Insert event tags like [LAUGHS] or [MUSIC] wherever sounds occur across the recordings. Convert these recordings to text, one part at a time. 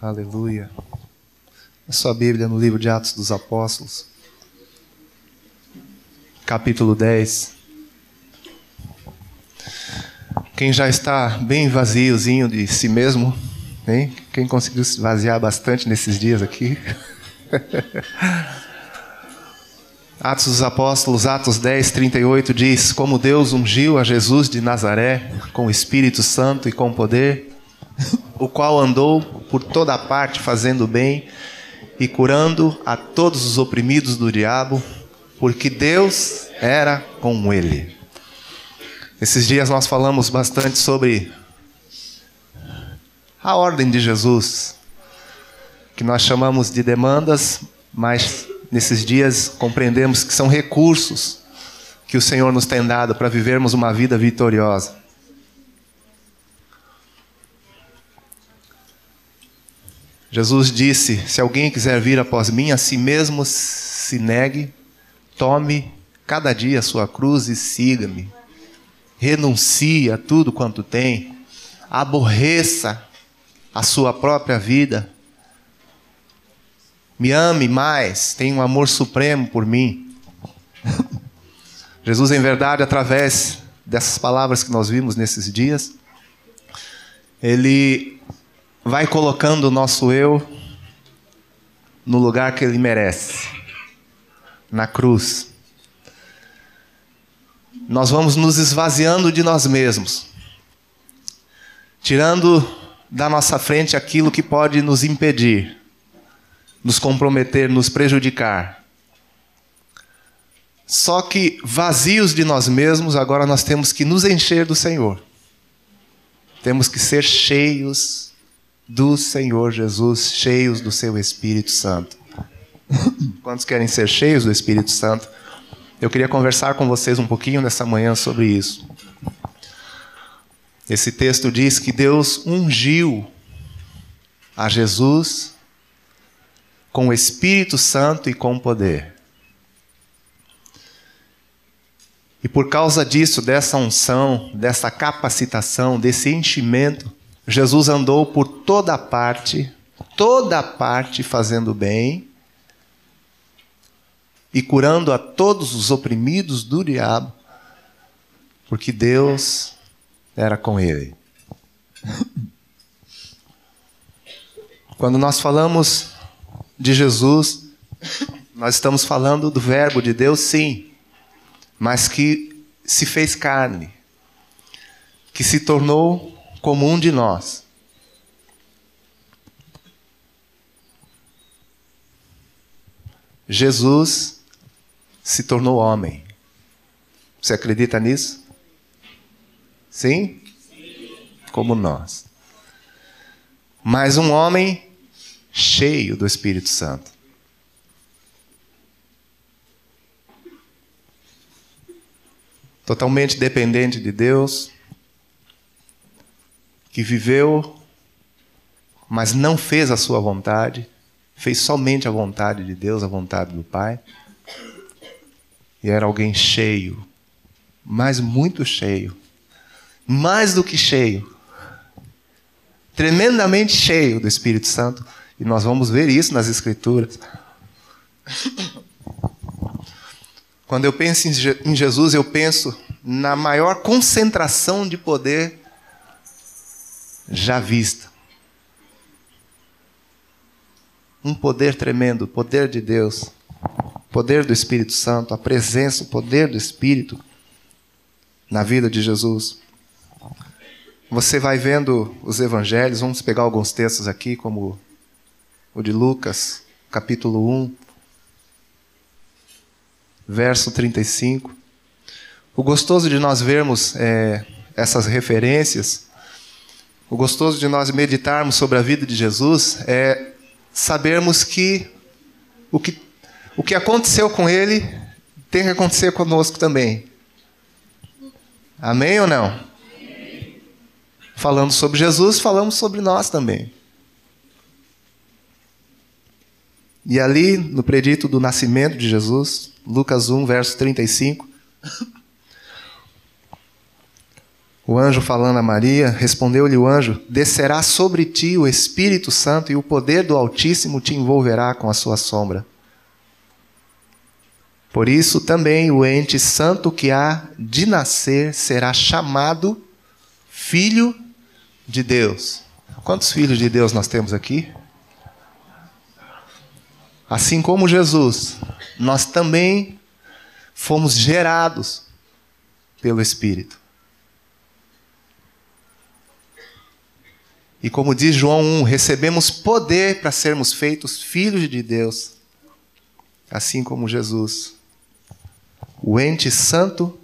Aleluia. A sua Bíblia no livro de Atos dos Apóstolos, capítulo 10. Quem já está bem vaziozinho de si mesmo, hein? Quem conseguiu se vaziar bastante nesses dias aqui? [LAUGHS] Atos dos Apóstolos, Atos 10, 38 diz: Como Deus ungiu a Jesus de Nazaré com o Espírito Santo e com poder, o qual andou por toda parte fazendo bem e curando a todos os oprimidos do diabo, porque Deus era com ele. Esses dias nós falamos bastante sobre a ordem de Jesus, que nós chamamos de demandas, mas nesses dias compreendemos que são recursos que o Senhor nos tem dado para vivermos uma vida vitoriosa. Jesus disse: Se alguém quiser vir após mim, a si mesmo se negue, tome cada dia a sua cruz e siga-me. Renuncie a tudo quanto tem, aborreça a sua própria vida me ame mais, tenha um amor supremo por mim. [LAUGHS] Jesus, em verdade, através dessas palavras que nós vimos nesses dias, ele vai colocando o nosso eu no lugar que ele merece na cruz. Nós vamos nos esvaziando de nós mesmos, tirando da nossa frente aquilo que pode nos impedir nos comprometer, nos prejudicar. Só que vazios de nós mesmos, agora nós temos que nos encher do Senhor. Temos que ser cheios do Senhor Jesus, cheios do seu Espírito Santo. Quantos querem ser cheios do Espírito Santo? Eu queria conversar com vocês um pouquinho nessa manhã sobre isso. Esse texto diz que Deus ungiu a Jesus com o Espírito Santo e com poder. E por causa disso, dessa unção, dessa capacitação, desse enchimento, Jesus andou por toda parte, toda parte fazendo bem e curando a todos os oprimidos do diabo, porque Deus era com ele. Quando nós falamos de Jesus, nós estamos falando do Verbo de Deus, sim, mas que se fez carne, que se tornou como um de nós. Jesus se tornou homem. Você acredita nisso? Sim? Como nós. Mas um homem cheio do Espírito Santo. Totalmente dependente de Deus, que viveu, mas não fez a sua vontade, fez somente a vontade de Deus, a vontade do Pai. E era alguém cheio, mas muito cheio, mais do que cheio, tremendamente cheio do Espírito Santo e nós vamos ver isso nas Escrituras. Quando eu penso em Jesus, eu penso na maior concentração de poder já vista. Um poder tremendo, o poder de Deus, o poder do Espírito Santo, a presença, o poder do Espírito na vida de Jesus. Você vai vendo os evangelhos, vamos pegar alguns textos aqui, como o de Lucas, capítulo 1, verso 35. O gostoso de nós vermos é, essas referências, o gostoso de nós meditarmos sobre a vida de Jesus é sabermos que o que, o que aconteceu com ele tem que acontecer conosco também. Amém ou não? Falando sobre Jesus, falamos sobre nós também. E ali, no predito do nascimento de Jesus, Lucas 1, verso 35, O anjo falando a Maria, respondeu-lhe o anjo: Descerá sobre ti o Espírito Santo e o poder do Altíssimo te envolverá com a sua sombra. Por isso também o ente santo que há de nascer será chamado Filho de Deus. Quantos filhos de Deus nós temos aqui? Assim como Jesus, nós também fomos gerados pelo Espírito. E como diz João 1, recebemos poder para sermos feitos filhos de Deus, assim como Jesus. O ente santo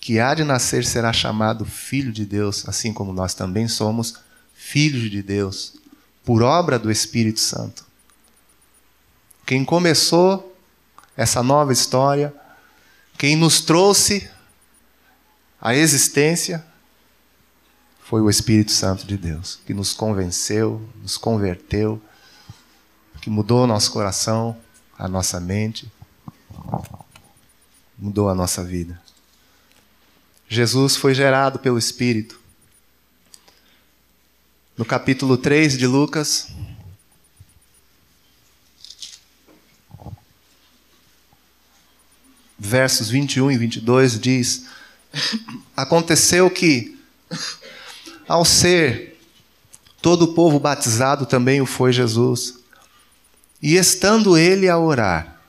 que há de nascer será chamado filho de Deus, assim como nós também somos filhos de Deus, por obra do Espírito Santo. Quem começou essa nova história, quem nos trouxe a existência, foi o Espírito Santo de Deus, que nos convenceu, nos converteu, que mudou o nosso coração, a nossa mente, mudou a nossa vida. Jesus foi gerado pelo Espírito. No capítulo 3 de Lucas, versos 21 e 22 diz: Aconteceu que, ao ser todo o povo batizado, também o foi Jesus. E estando ele a orar,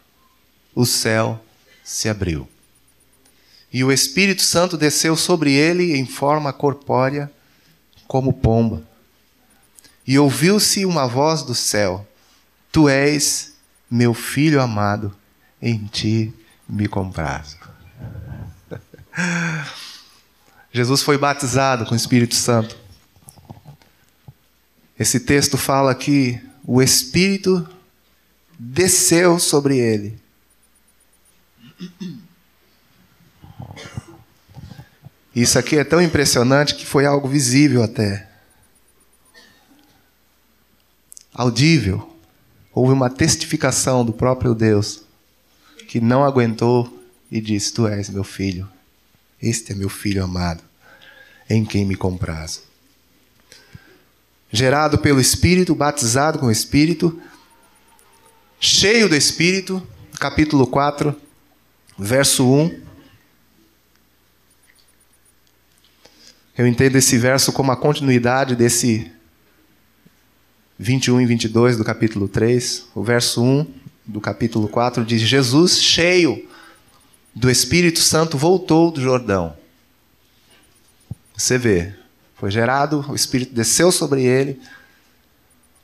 o céu se abriu. E o Espírito Santo desceu sobre ele em forma corpórea, como pomba. E ouviu-se uma voz do céu: Tu és meu filho amado, em ti me comprazo. [LAUGHS] Jesus foi batizado com o Espírito Santo. Esse texto fala que o Espírito desceu sobre ele. Isso aqui é tão impressionante que foi algo visível até. Audível. Houve uma testificação do próprio Deus que não aguentou e disse: Tu és meu filho, este é meu filho amado, em quem me compraz. Gerado pelo Espírito, batizado com o Espírito, cheio do Espírito, capítulo 4, verso 1. Eu entendo esse verso como a continuidade desse 21 e 22 do capítulo 3. O verso 1 do capítulo 4 diz: Jesus, cheio do Espírito Santo, voltou do Jordão. Você vê, foi gerado, o Espírito desceu sobre ele,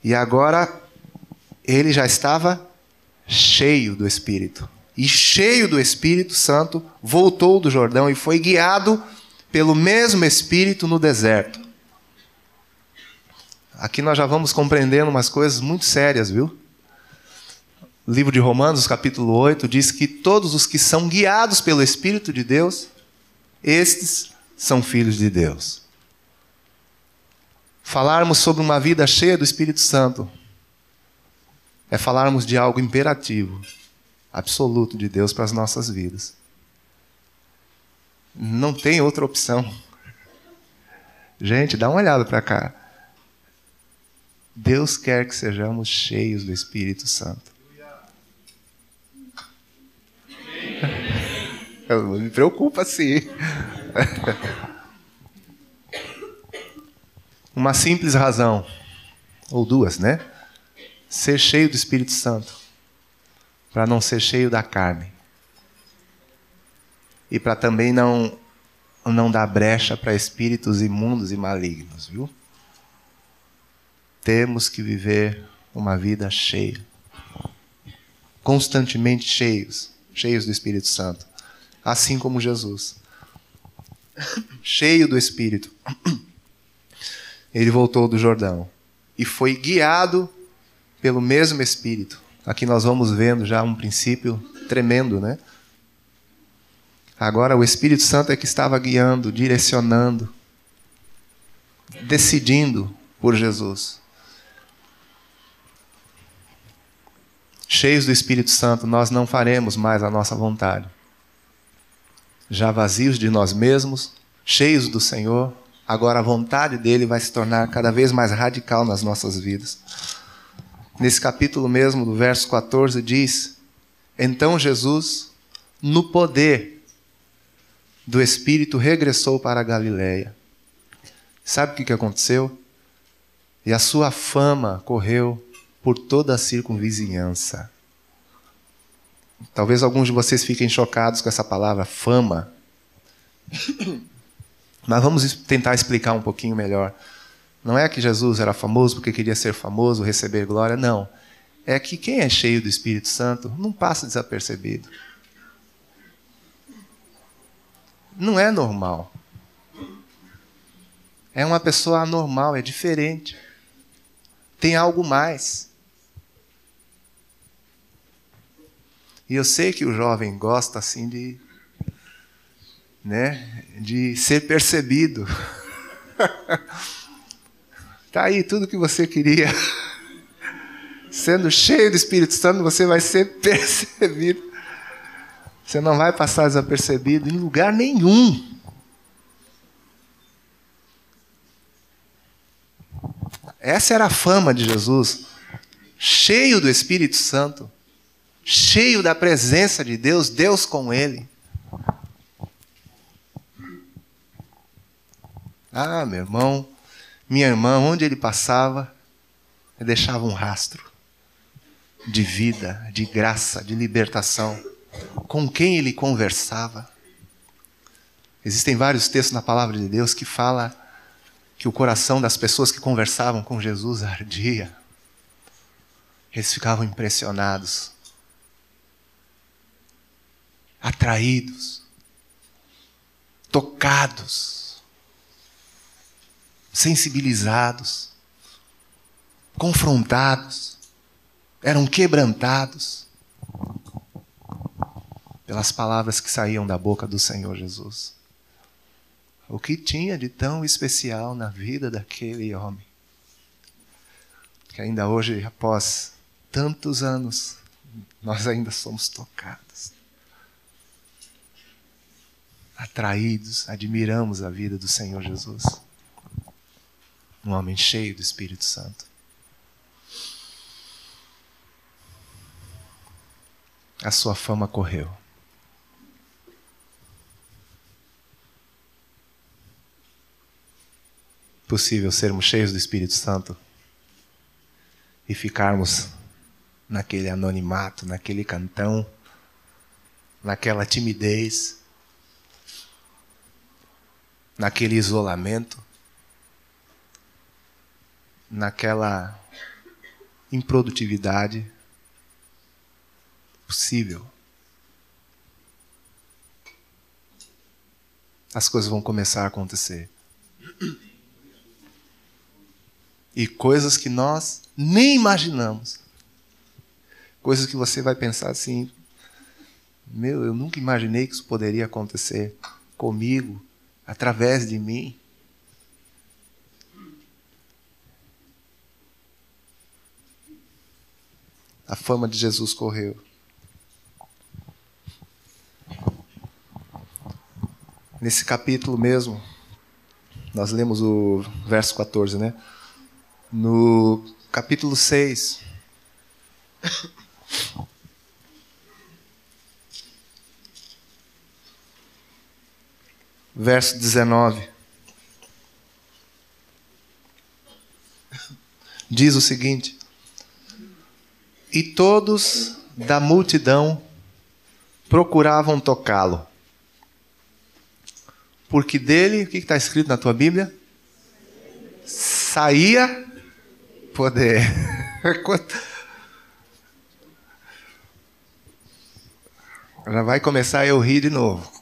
e agora ele já estava cheio do Espírito. E cheio do Espírito Santo, voltou do Jordão e foi guiado pelo mesmo Espírito no deserto. Aqui nós já vamos compreendendo umas coisas muito sérias, viu? Livro de Romanos, capítulo 8, diz que todos os que são guiados pelo Espírito de Deus, estes são filhos de Deus. Falarmos sobre uma vida cheia do Espírito Santo é falarmos de algo imperativo, absoluto de Deus para as nossas vidas. Não tem outra opção. Gente, dá uma olhada para cá. Deus quer que sejamos cheios do Espírito Santo. Me preocupa sim. Uma simples razão, ou duas, né? Ser cheio do Espírito Santo, para não ser cheio da carne. E para também não não dar brecha para espíritos imundos e malignos, viu? Temos que viver uma vida cheia, constantemente cheios, cheios do Espírito Santo assim como Jesus. Cheio do Espírito. Ele voltou do Jordão e foi guiado pelo mesmo Espírito. Aqui nós vamos vendo já um princípio tremendo, né? Agora o Espírito Santo é que estava guiando, direcionando, decidindo por Jesus. Cheios do Espírito Santo, nós não faremos mais a nossa vontade já vazios de nós mesmos, cheios do Senhor, Agora a vontade dele vai se tornar cada vez mais radical nas nossas vidas. Nesse capítulo mesmo, do verso 14, diz: Então Jesus, no poder do Espírito, regressou para a Galiléia. Sabe o que aconteceu? E a sua fama correu por toda a circunvizinhança. Talvez alguns de vocês fiquem chocados com essa palavra fama. Mas vamos tentar explicar um pouquinho melhor. Não é que Jesus era famoso porque queria ser famoso, receber glória, não. É que quem é cheio do Espírito Santo não passa desapercebido. Não é normal. É uma pessoa anormal, é diferente. Tem algo mais. E eu sei que o jovem gosta assim de né, de ser percebido. [LAUGHS] tá aí tudo que você queria. Sendo cheio do Espírito Santo, você vai ser [LAUGHS] percebido. Você não vai passar desapercebido em lugar nenhum. Essa era a fama de Jesus, cheio do Espírito Santo, cheio da presença de Deus, Deus com ele. Ah, meu irmão, minha irmã, onde ele passava, ele deixava um rastro de vida, de graça, de libertação. Com quem ele conversava. Existem vários textos na palavra de Deus que fala que o coração das pessoas que conversavam com Jesus ardia. Eles ficavam impressionados, atraídos, tocados sensibilizados, confrontados, eram quebrantados pelas palavras que saíam da boca do Senhor Jesus. O que tinha de tão especial na vida daquele homem? Que ainda hoje, após tantos anos, nós ainda somos tocados, atraídos, admiramos a vida do Senhor Jesus um homem cheio do Espírito Santo. A sua fama correu. Possível sermos cheios do Espírito Santo e ficarmos naquele anonimato, naquele cantão, naquela timidez, naquele isolamento naquela improdutividade possível. As coisas vão começar a acontecer. E coisas que nós nem imaginamos. Coisas que você vai pensar assim: meu, eu nunca imaginei que isso poderia acontecer comigo, através de mim. a fama de Jesus correu. Nesse capítulo mesmo, nós lemos o verso 14, né? No capítulo 6. Verso 19. Diz o seguinte: e todos da multidão procuravam tocá-lo. Porque dele, o que está escrito na tua Bíblia? Saía poder. [LAUGHS] Já vai começar eu rir de novo.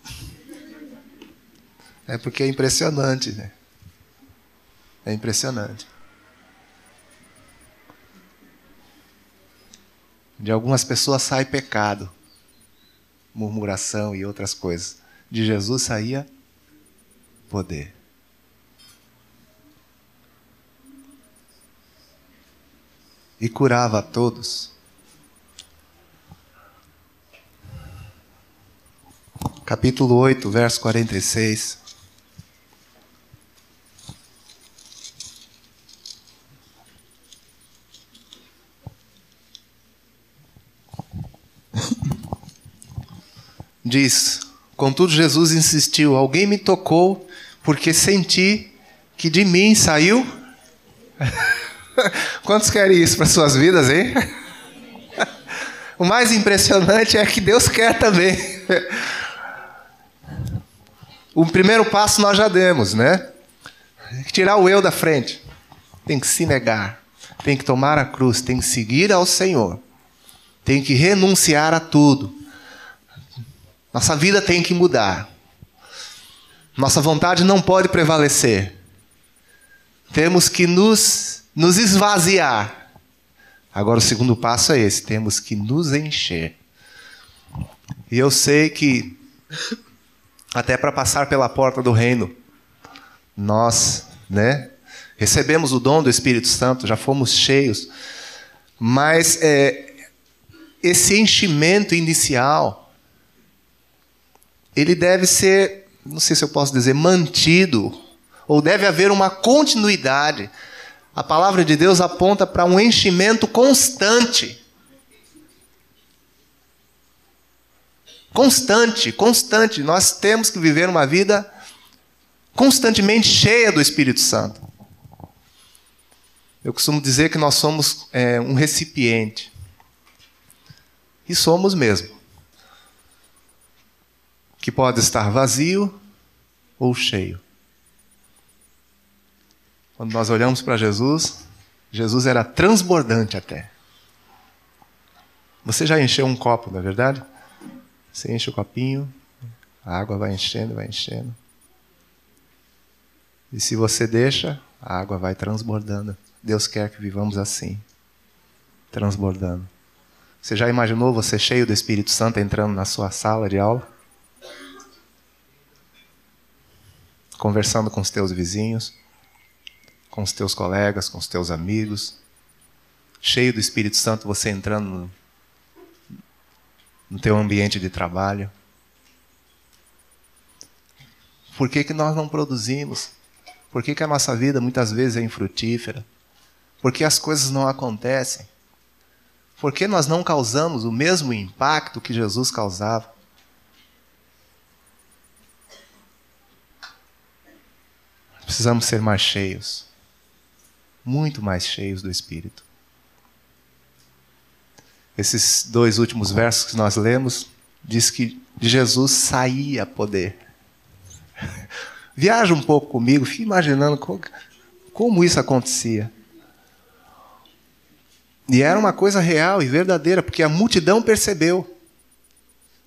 É porque é impressionante, né? É impressionante. De algumas pessoas sai pecado, murmuração e outras coisas. De Jesus saía poder. E curava a todos. Capítulo 8, verso 46. Diz: Contudo, Jesus insistiu: Alguém me tocou porque senti que de mim saiu. [LAUGHS] Quantos querem isso para suas vidas, hein? [LAUGHS] O mais impressionante é que Deus quer também. [LAUGHS] O primeiro passo nós já demos, né? Tirar o eu da frente. Tem que se negar. Tem que tomar a cruz. Tem que seguir ao Senhor. Tem que renunciar a tudo. Nossa vida tem que mudar. Nossa vontade não pode prevalecer. Temos que nos, nos esvaziar. Agora, o segundo passo é esse: temos que nos encher. E eu sei que, até para passar pela porta do reino, nós, né, recebemos o dom do Espírito Santo, já fomos cheios, mas é, esse enchimento inicial, ele deve ser, não sei se eu posso dizer, mantido, ou deve haver uma continuidade. A palavra de Deus aponta para um enchimento constante. Constante, constante. Nós temos que viver uma vida constantemente cheia do Espírito Santo. Eu costumo dizer que nós somos é, um recipiente. E somos mesmo. Que pode estar vazio ou cheio. Quando nós olhamos para Jesus, Jesus era transbordante até. Você já encheu um copo, não é verdade? Você enche o copinho, a água vai enchendo, vai enchendo. E se você deixa, a água vai transbordando. Deus quer que vivamos assim, transbordando. Você já imaginou você cheio do Espírito Santo entrando na sua sala de aula? Conversando com os teus vizinhos, com os teus colegas, com os teus amigos. Cheio do Espírito Santo, você entrando no, teu ambiente de trabalho. Por que, que nós não produzimos? Por que, que a nossa vida muitas vezes é infrutífera? Por que as coisas não acontecem? Por que nós não causamos o mesmo impacto que Jesus causava? Precisamos ser mais cheios, muito mais cheios do Espírito. Esses dois últimos versos que nós lemos diz que de Jesus saía poder. [LAUGHS] Viaja um pouco comigo, fique imaginando como, como isso acontecia. E era uma coisa real e verdadeira, porque a multidão percebeu.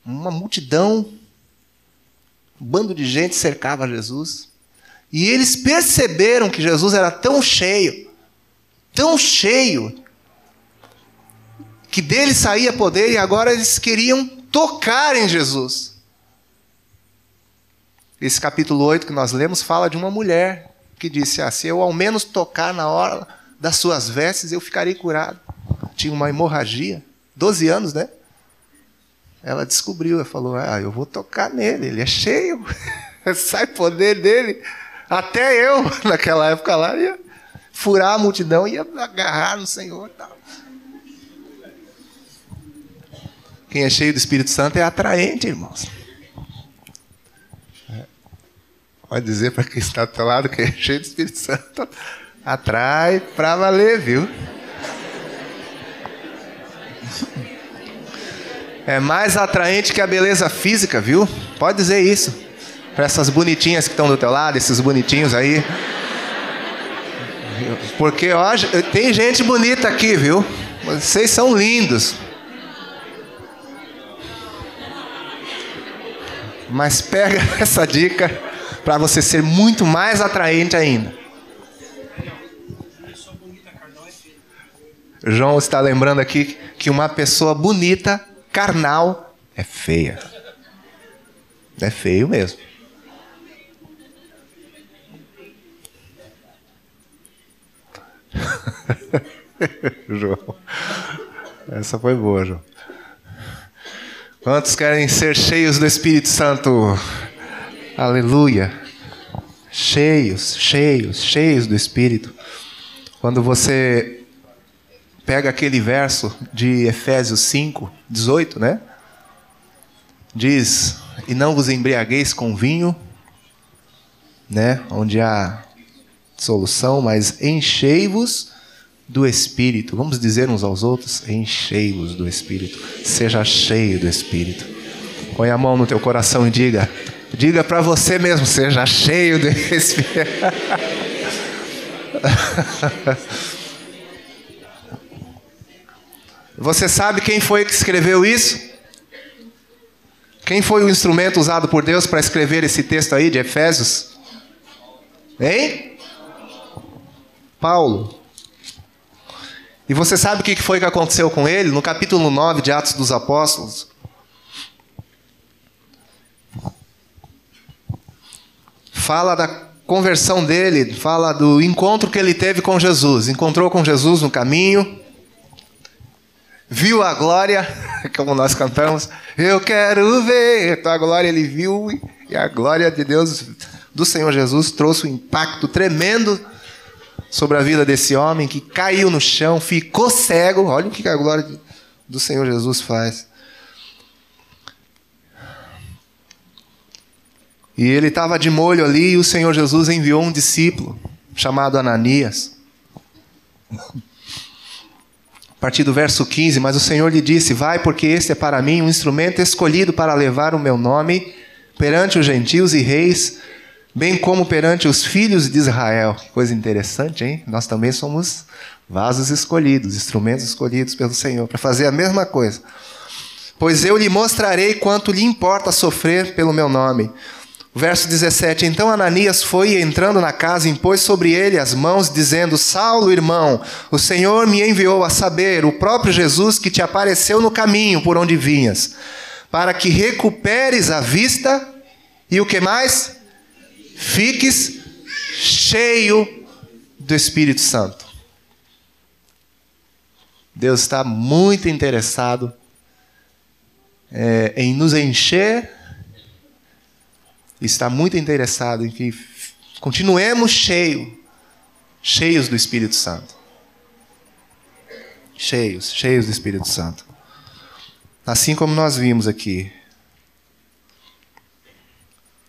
Uma multidão, um bando de gente cercava Jesus. E eles perceberam que Jesus era tão cheio, tão cheio, que dele saía poder e agora eles queriam tocar em Jesus. Esse capítulo 8 que nós lemos fala de uma mulher que disse: ah, se eu ao menos tocar na hora das suas vestes, eu ficarei curado tinha uma hemorragia, 12 anos, né? Ela descobriu, ela falou: Ah, eu vou tocar nele, ele é cheio, [LAUGHS] sai poder dele. Até eu, [LAUGHS] naquela época lá, ia furar a multidão, ia agarrar no Senhor. Tal. Quem é cheio do Espírito Santo é atraente, irmãos. Pode dizer para quem está do teu lado que é cheio do Espírito Santo. Atrai para valer, viu? É mais atraente que a beleza física, viu? Pode dizer isso. Para essas bonitinhas que estão do teu lado, esses bonitinhos aí. Porque ó, tem gente bonita aqui, viu? Vocês são lindos. Mas pega [LAUGHS] essa dica para você ser muito mais atraente ainda. João está lembrando aqui que uma pessoa bonita carnal é feia. É feio mesmo. [LAUGHS] João. Essa foi boa, João. Quantos querem ser cheios do Espírito Santo? Aleluia. Cheios, cheios, cheios do Espírito. Quando você pega aquele verso de Efésios 5, 18, né? diz: E não vos embriagueis com vinho, né? Onde há solução, mas enchei-vos do Espírito. Vamos dizer uns aos outros: enchei-vos do Espírito. Seja cheio do Espírito. Põe a mão no teu coração e diga: diga para você mesmo, seja cheio do Espírito. [LAUGHS] Você sabe quem foi que escreveu isso? Quem foi o instrumento usado por Deus para escrever esse texto aí de Efésios? Hein? Paulo. E você sabe o que foi que aconteceu com ele? No capítulo 9 de Atos dos Apóstolos. Fala da conversão dele, fala do encontro que ele teve com Jesus. Encontrou com Jesus no caminho viu a glória, [LAUGHS] como nós cantamos, eu quero ver. Então a glória ele viu e a glória de Deus, do Senhor Jesus, trouxe um impacto tremendo sobre a vida desse homem que caiu no chão, ficou cego. Olha o que a glória do Senhor Jesus faz. E ele estava de molho ali e o Senhor Jesus enviou um discípulo chamado Ananias a partir do verso 15: Mas o Senhor lhe disse: Vai, porque este é para mim um instrumento escolhido para levar o meu nome perante os gentios e reis, bem como perante os filhos de Israel. Coisa interessante, hein? Nós também somos vasos escolhidos, instrumentos escolhidos pelo Senhor para fazer a mesma coisa. Pois eu lhe mostrarei quanto lhe importa sofrer pelo meu nome. Verso 17: Então Ananias foi e entrando na casa, impôs sobre ele as mãos, dizendo: Saulo, irmão, o Senhor me enviou a saber, o próprio Jesus que te apareceu no caminho por onde vinhas, para que recuperes a vista e o que mais? Fiques cheio do Espírito Santo. Deus está muito interessado é, em nos encher está muito interessado em que continuemos cheio, cheios do Espírito Santo. Cheios, cheios do Espírito Santo. Assim como nós vimos aqui,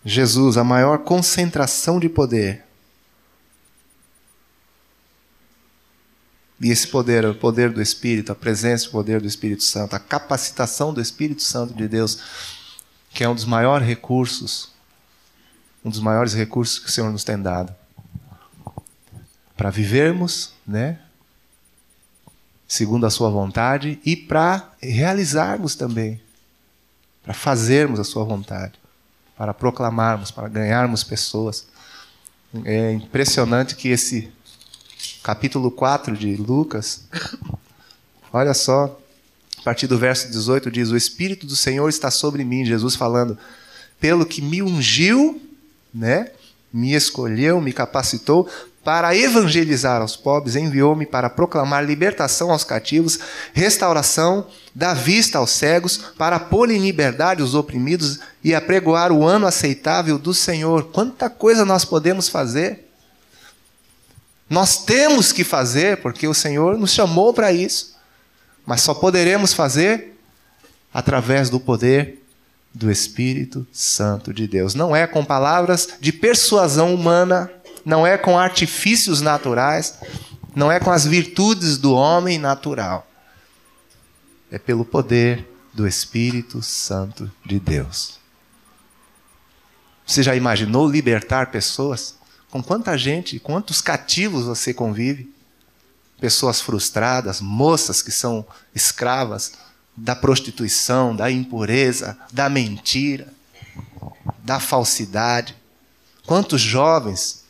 Jesus, a maior concentração de poder. E esse poder, o poder do Espírito, a presença o poder do Espírito Santo, a capacitação do Espírito Santo de Deus, que é um dos maiores recursos um dos maiores recursos que o Senhor nos tem dado para vivermos, né? Segundo a sua vontade e para realizarmos também, para fazermos a sua vontade, para proclamarmos, para ganharmos pessoas. É impressionante que esse capítulo 4 de Lucas, olha só, a partir do verso 18 diz: O Espírito do Senhor está sobre mim, Jesus falando, pelo que me ungiu né? Me escolheu, me capacitou para evangelizar aos pobres, enviou-me para proclamar libertação aos cativos, restauração da vista aos cegos, para pôr em liberdade os oprimidos e apregoar o ano aceitável do Senhor. Quanta coisa nós podemos fazer! Nós temos que fazer, porque o Senhor nos chamou para isso, mas só poderemos fazer através do poder do Espírito Santo de Deus. Não é com palavras de persuasão humana, não é com artifícios naturais, não é com as virtudes do homem natural. É pelo poder do Espírito Santo de Deus. Você já imaginou libertar pessoas? Com quanta gente, quantos cativos você convive? Pessoas frustradas, moças que são escravas, da prostituição, da impureza, da mentira, da falsidade. Quantos jovens,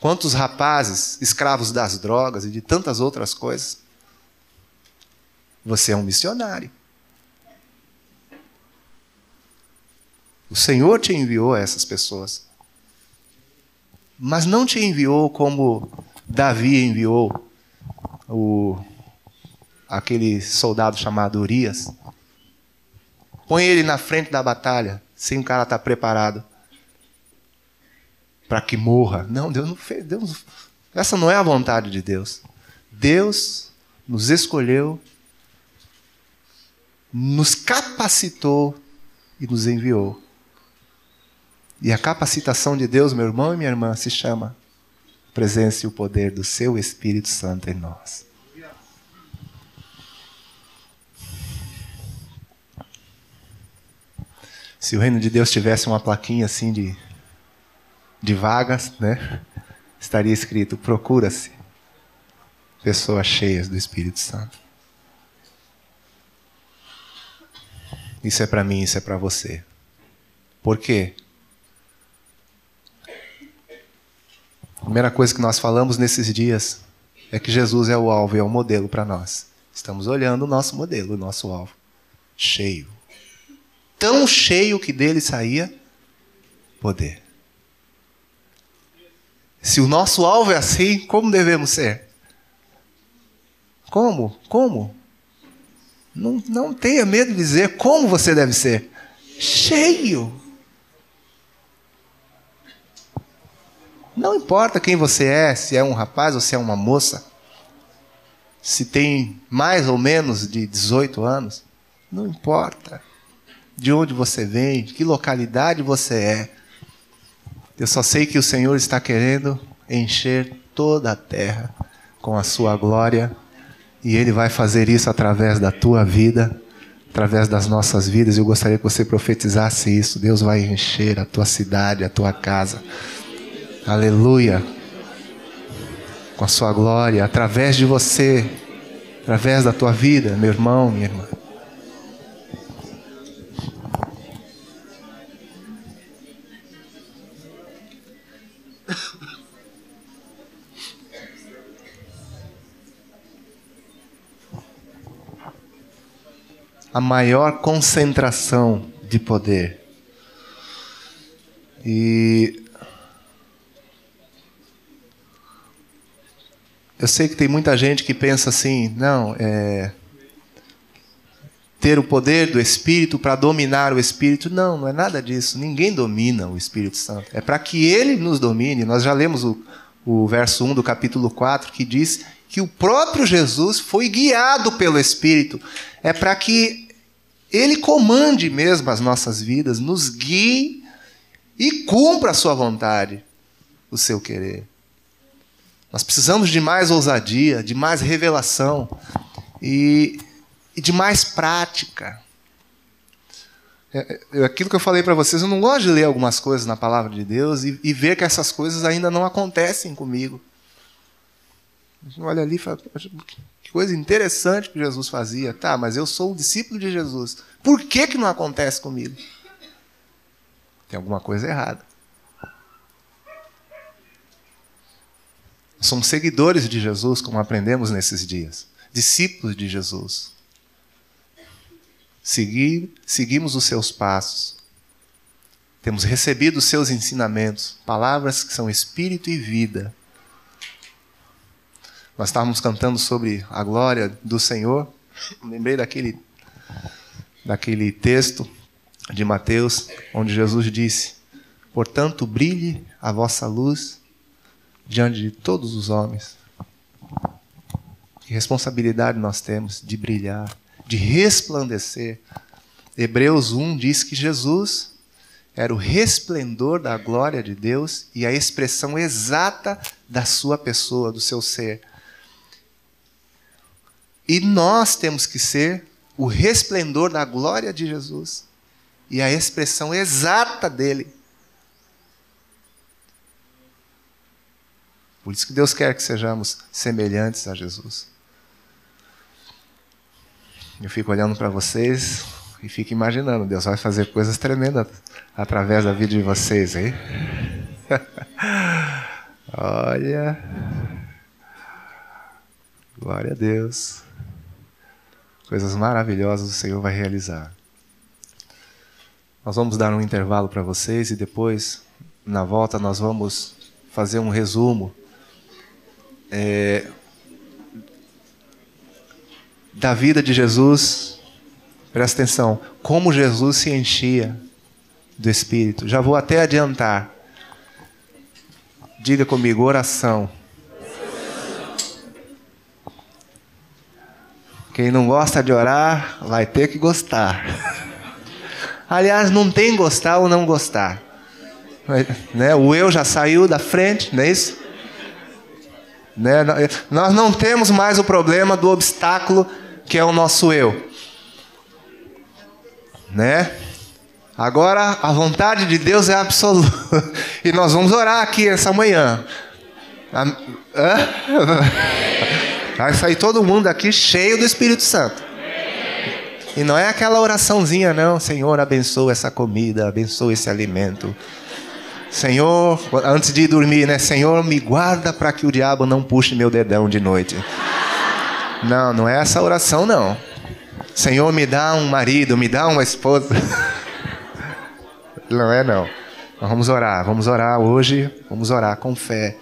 quantos rapazes escravos das drogas e de tantas outras coisas. Você é um missionário. O Senhor te enviou a essas pessoas. Mas não te enviou como Davi enviou o aquele soldado chamado Urias. Põe ele na frente da batalha, sem o cara estar tá preparado para que morra. Não, Deus não fez. Deus, essa não é a vontade de Deus. Deus nos escolheu, nos capacitou e nos enviou. E a capacitação de Deus, meu irmão e minha irmã, se chama presença e o poder do seu Espírito Santo em nós. Se o reino de Deus tivesse uma plaquinha assim de, de vagas, né? Estaria escrito: procura-se pessoas cheias do Espírito Santo. Isso é para mim, isso é para você. Por quê? A primeira coisa que nós falamos nesses dias é que Jesus é o alvo e é o modelo para nós. Estamos olhando o nosso modelo, o nosso alvo. Cheio. Tão cheio que dele saía poder. Se o nosso alvo é assim, como devemos ser? Como? Como? Não, não tenha medo de dizer como você deve ser. Cheio. Não importa quem você é, se é um rapaz ou se é uma moça, se tem mais ou menos de 18 anos, não importa de onde você vem, de que localidade você é. Eu só sei que o Senhor está querendo encher toda a terra com a sua glória e Ele vai fazer isso através da tua vida, através das nossas vidas. Eu gostaria que você profetizasse isso. Deus vai encher a tua cidade, a tua casa. Aleluia. Com a sua glória, através de você, através da tua vida, meu irmão, minha irmã. A maior concentração de poder. E Eu sei que tem muita gente que pensa assim, não, é ter o poder do Espírito para dominar o Espírito. Não, não é nada disso. Ninguém domina o Espírito Santo. É para que ele nos domine. Nós já lemos o, o verso 1 do capítulo 4 que diz que o próprio Jesus foi guiado pelo Espírito. É para que ele comande mesmo as nossas vidas, nos guie e cumpra a sua vontade, o seu querer. Nós precisamos de mais ousadia, de mais revelação e, e de mais prática. É, é, aquilo que eu falei para vocês, eu não gosto de ler algumas coisas na palavra de Deus e, e ver que essas coisas ainda não acontecem comigo. Olha ali e fala, coisa interessante que Jesus fazia. Tá, mas eu sou um discípulo de Jesus. Por que, que não acontece comigo? Tem alguma coisa errada. Somos seguidores de Jesus, como aprendemos nesses dias. Discípulos de Jesus. Seguir, seguimos os seus passos. Temos recebido os seus ensinamentos, palavras que são espírito e vida. Nós estávamos cantando sobre a glória do Senhor. Lembrei daquele, daquele texto de Mateus, onde Jesus disse: Portanto, brilhe a vossa luz diante de todos os homens. Que responsabilidade nós temos de brilhar, de resplandecer. Hebreus 1 diz que Jesus era o resplendor da glória de Deus e a expressão exata da sua pessoa, do seu ser. E nós temos que ser o resplendor da glória de Jesus e a expressão exata dele. Por isso que Deus quer que sejamos semelhantes a Jesus. Eu fico olhando para vocês e fico imaginando, Deus vai fazer coisas tremendas através da vida de vocês, hein? [LAUGHS] Olha. Glória a Deus. Coisas maravilhosas o Senhor vai realizar. Nós vamos dar um intervalo para vocês e depois, na volta, nós vamos fazer um resumo é, da vida de Jesus, presta atenção, como Jesus se enchia do Espírito. Já vou até adiantar. Diga comigo, oração. Quem não gosta de orar, vai ter que gostar. Aliás, não tem gostar ou não gostar. Né? O eu já saiu da frente, não é isso? Né? Nós não temos mais o problema do obstáculo que é o nosso eu. Né? Agora a vontade de Deus é absoluta. [LAUGHS] E nós vamos orar aqui essa manhã. [LAUGHS] Vai sair todo mundo aqui cheio do Espírito Santo. E não é aquela oraçãozinha, não. Senhor, abençoa essa comida, abençoa esse alimento. Senhor, antes de dormir, né? Senhor, me guarda para que o diabo não puxe meu dedão de noite. Não, não é essa oração, não. Senhor, me dá um marido, me dá uma esposa. [LAUGHS] Não é, não. Nós vamos orar, vamos orar hoje, vamos orar com fé.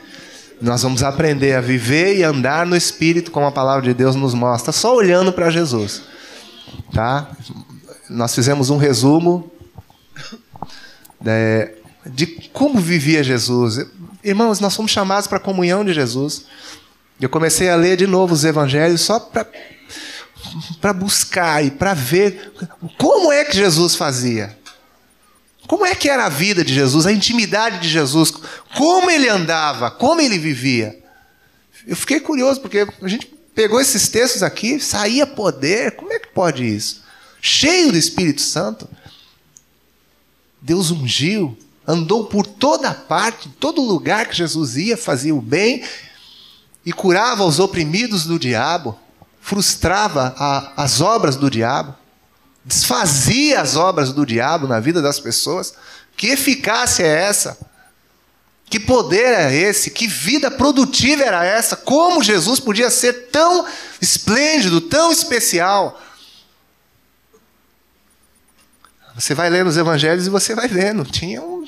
Nós vamos aprender a viver e andar no Espírito, como a palavra de Deus nos mostra, só olhando para Jesus. Tá? Nós fizemos um resumo é, de como vivia Jesus. Irmãos, nós fomos chamados para a comunhão de Jesus. Eu comecei a ler de novo os evangelhos só para para buscar e para ver como é que Jesus fazia. Como é que era a vida de Jesus, a intimidade de Jesus, como ele andava, como ele vivia. Eu fiquei curioso porque a gente pegou esses textos aqui, saía poder, como é que pode isso? Cheio do Espírito Santo. Deus ungiu, andou por toda parte, todo lugar que Jesus ia, fazia o bem e curava os oprimidos do diabo, frustrava a, as obras do diabo, desfazia as obras do diabo na vida das pessoas. Que eficácia é essa? Que poder é esse? Que vida produtiva era essa? Como Jesus podia ser tão esplêndido, tão especial? Você vai lendo os evangelhos e você vai vendo. Tinha, um,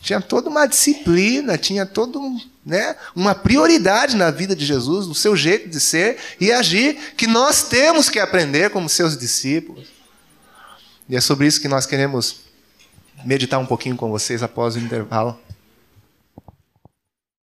tinha toda uma disciplina, tinha toda um, né, uma prioridade na vida de Jesus, no seu jeito de ser e agir, que nós temos que aprender como seus discípulos. E é sobre isso que nós queremos meditar um pouquinho com vocês após o intervalo.